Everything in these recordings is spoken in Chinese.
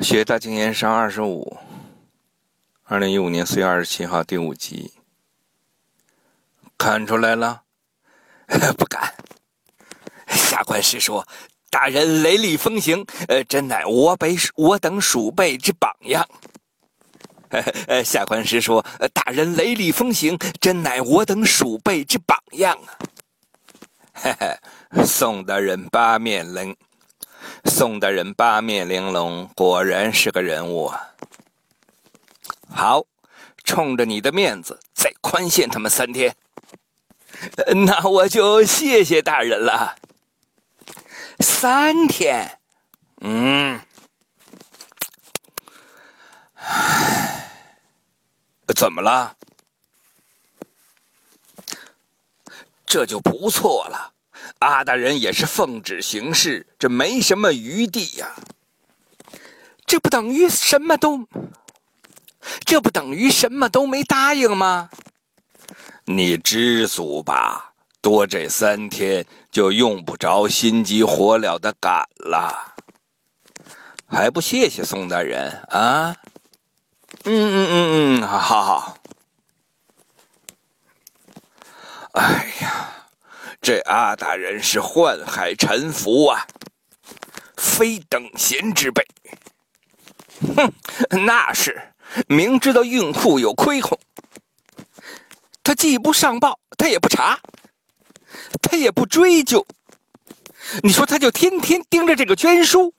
学大经验上二十五，二零一五年四月二十七号第五集，看出来了？不敢。下官师说，大人雷厉风行，呃，真乃我辈我等鼠辈之榜样。呃，下官师说，大人雷厉风行，真乃我等鼠辈之榜样啊。嘿嘿，宋大人八面玲。宋大人八面玲珑，果然是个人物啊！好，冲着你的面子，再宽限他们三天。那我就谢谢大人了。三天，嗯，唉，怎么了？这就不错了。阿大人也是奉旨行事，这没什么余地呀。这不等于什么都，这不等于什么都没答应吗？你知足吧，多这三天就用不着心急火燎的赶了。还不谢谢宋大人啊？嗯嗯嗯嗯，好好好。哎呀！这阿大人是宦海沉浮啊，非等闲之辈。哼，那是明知道运库有亏空，他既不上报，他也不查，他也不追究。你说他就天天盯着这个捐书，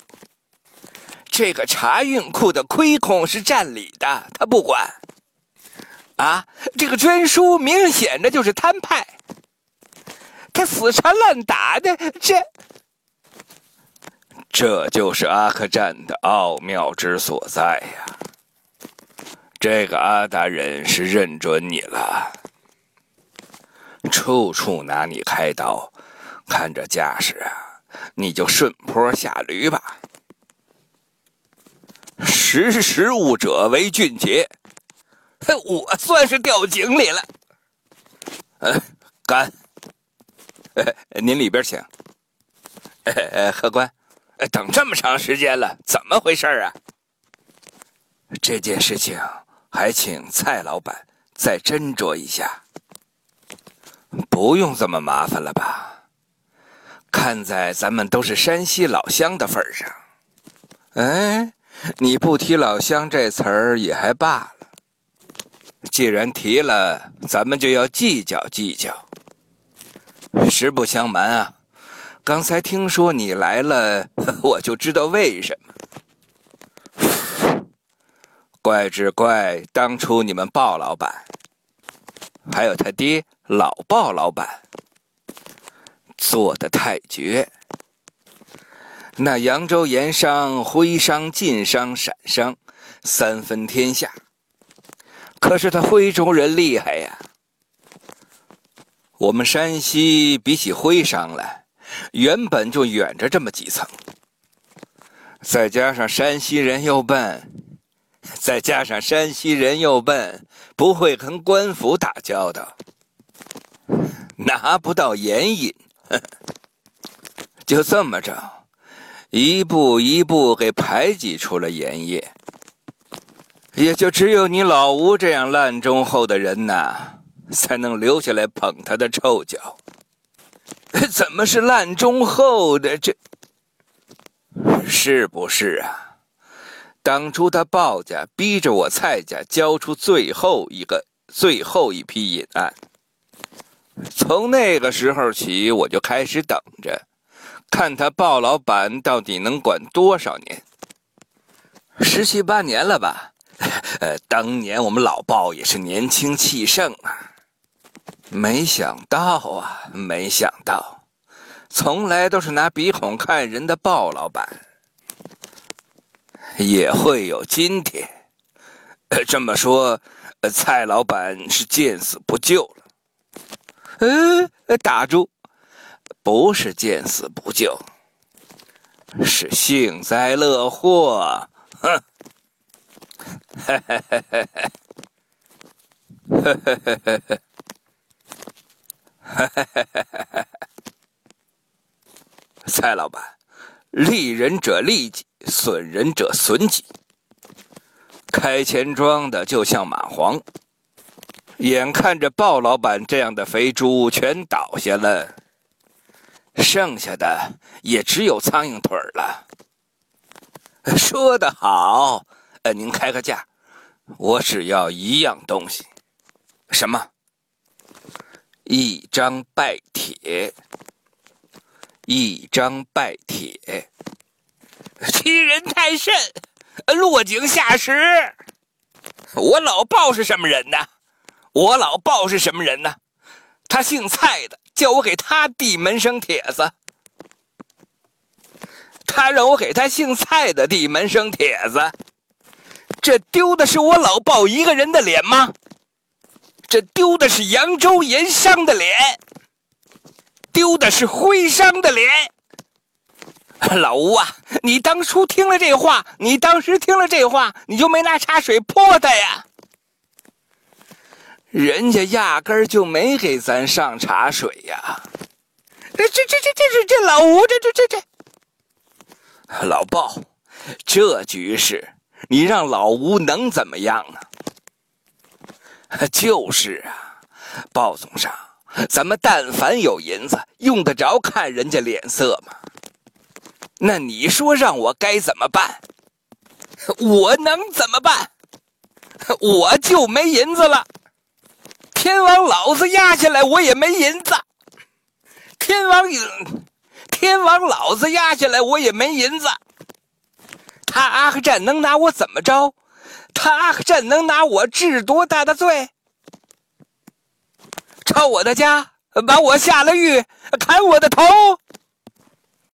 这个查运库的亏空是占理的，他不管。啊，这个捐书明显的就是摊派。死缠烂打的，这这就是阿克战的奥妙之所在呀！这个阿大人是认准你了，处处拿你开刀，看这架势啊，你就顺坡下驴吧。识时务者为俊杰，我算是掉井里了。嗯，干。呃 您里边请。呃，客官，等这么长时间了，怎么回事啊？这件事情还请蔡老板再斟酌一下。不用这么麻烦了吧？看在咱们都是山西老乡的份上，哎，你不提老乡这词儿也还罢了，既然提了，咱们就要计较计较。实不相瞒啊，刚才听说你来了，我就知道为什么。怪只怪当初你们鲍老板，还有他爹老鲍老板做的太绝。那扬州盐商、徽商、晋商、陕商三分天下，可是他徽州人厉害呀。我们山西比起徽商来，原本就远着这么几层。再加上山西人又笨，再加上山西人又笨，不会跟官府打交道，拿不到盐引。就这么着，一步一步给排挤出了盐业。也就只有你老吴这样烂忠厚的人呐。才能留下来捧他的臭脚。怎么是烂忠厚的？这是不是啊？当初他鲍家逼着我蔡家交出最后一个、最后一批隐案，从那个时候起，我就开始等着，看他鲍老板到底能管多少年。十七八年了吧？呃，当年我们老鲍也是年轻气盛啊。没想到啊，没想到，从来都是拿鼻孔看人的鲍老板，也会有今天。这么说，蔡老板是见死不救了。嗯，打住，不是见死不救，是幸灾乐祸。哼，嘿嘿嘿嘿嘿，嘿嘿嘿嘿嘿。哈哈哈哈哈！蔡老板，利人者利己，损人者损己。开钱庄的就像蚂蟥，眼看着鲍老板这样的肥猪全倒下了，剩下的也只有苍蝇腿了。说得好，呃，您开个价，我只要一样东西，什么？一张拜帖。一张拜帖，欺人太甚，落井下石。我老鲍是什么人呢？我老鲍是什么人呢？他姓蔡的，叫我给他递门生帖子。他让我给他姓蔡的递门生帖子，这丢的是我老鲍一个人的脸吗？这丢的是扬州盐商的脸。丢的是徽商的脸，老吴啊，你当初听了这话，你当时听了这话，你就没拿茶水泼他呀？人家压根儿就没给咱上茶水呀！这这这这这这老吴，这这这这老鲍，这局势你让老吴能怎么样啊？就是啊，鲍总上。咱们但凡有银子，用得着看人家脸色吗？那你说让我该怎么办？我能怎么办？我就没银子了。天王老子压下来，我也没银子。天王，天王老子压下来，我也没银子。他阿克战能拿我怎么着？他阿克战能拿我治多大的罪？抄我的家，把我下了狱，砍我的头。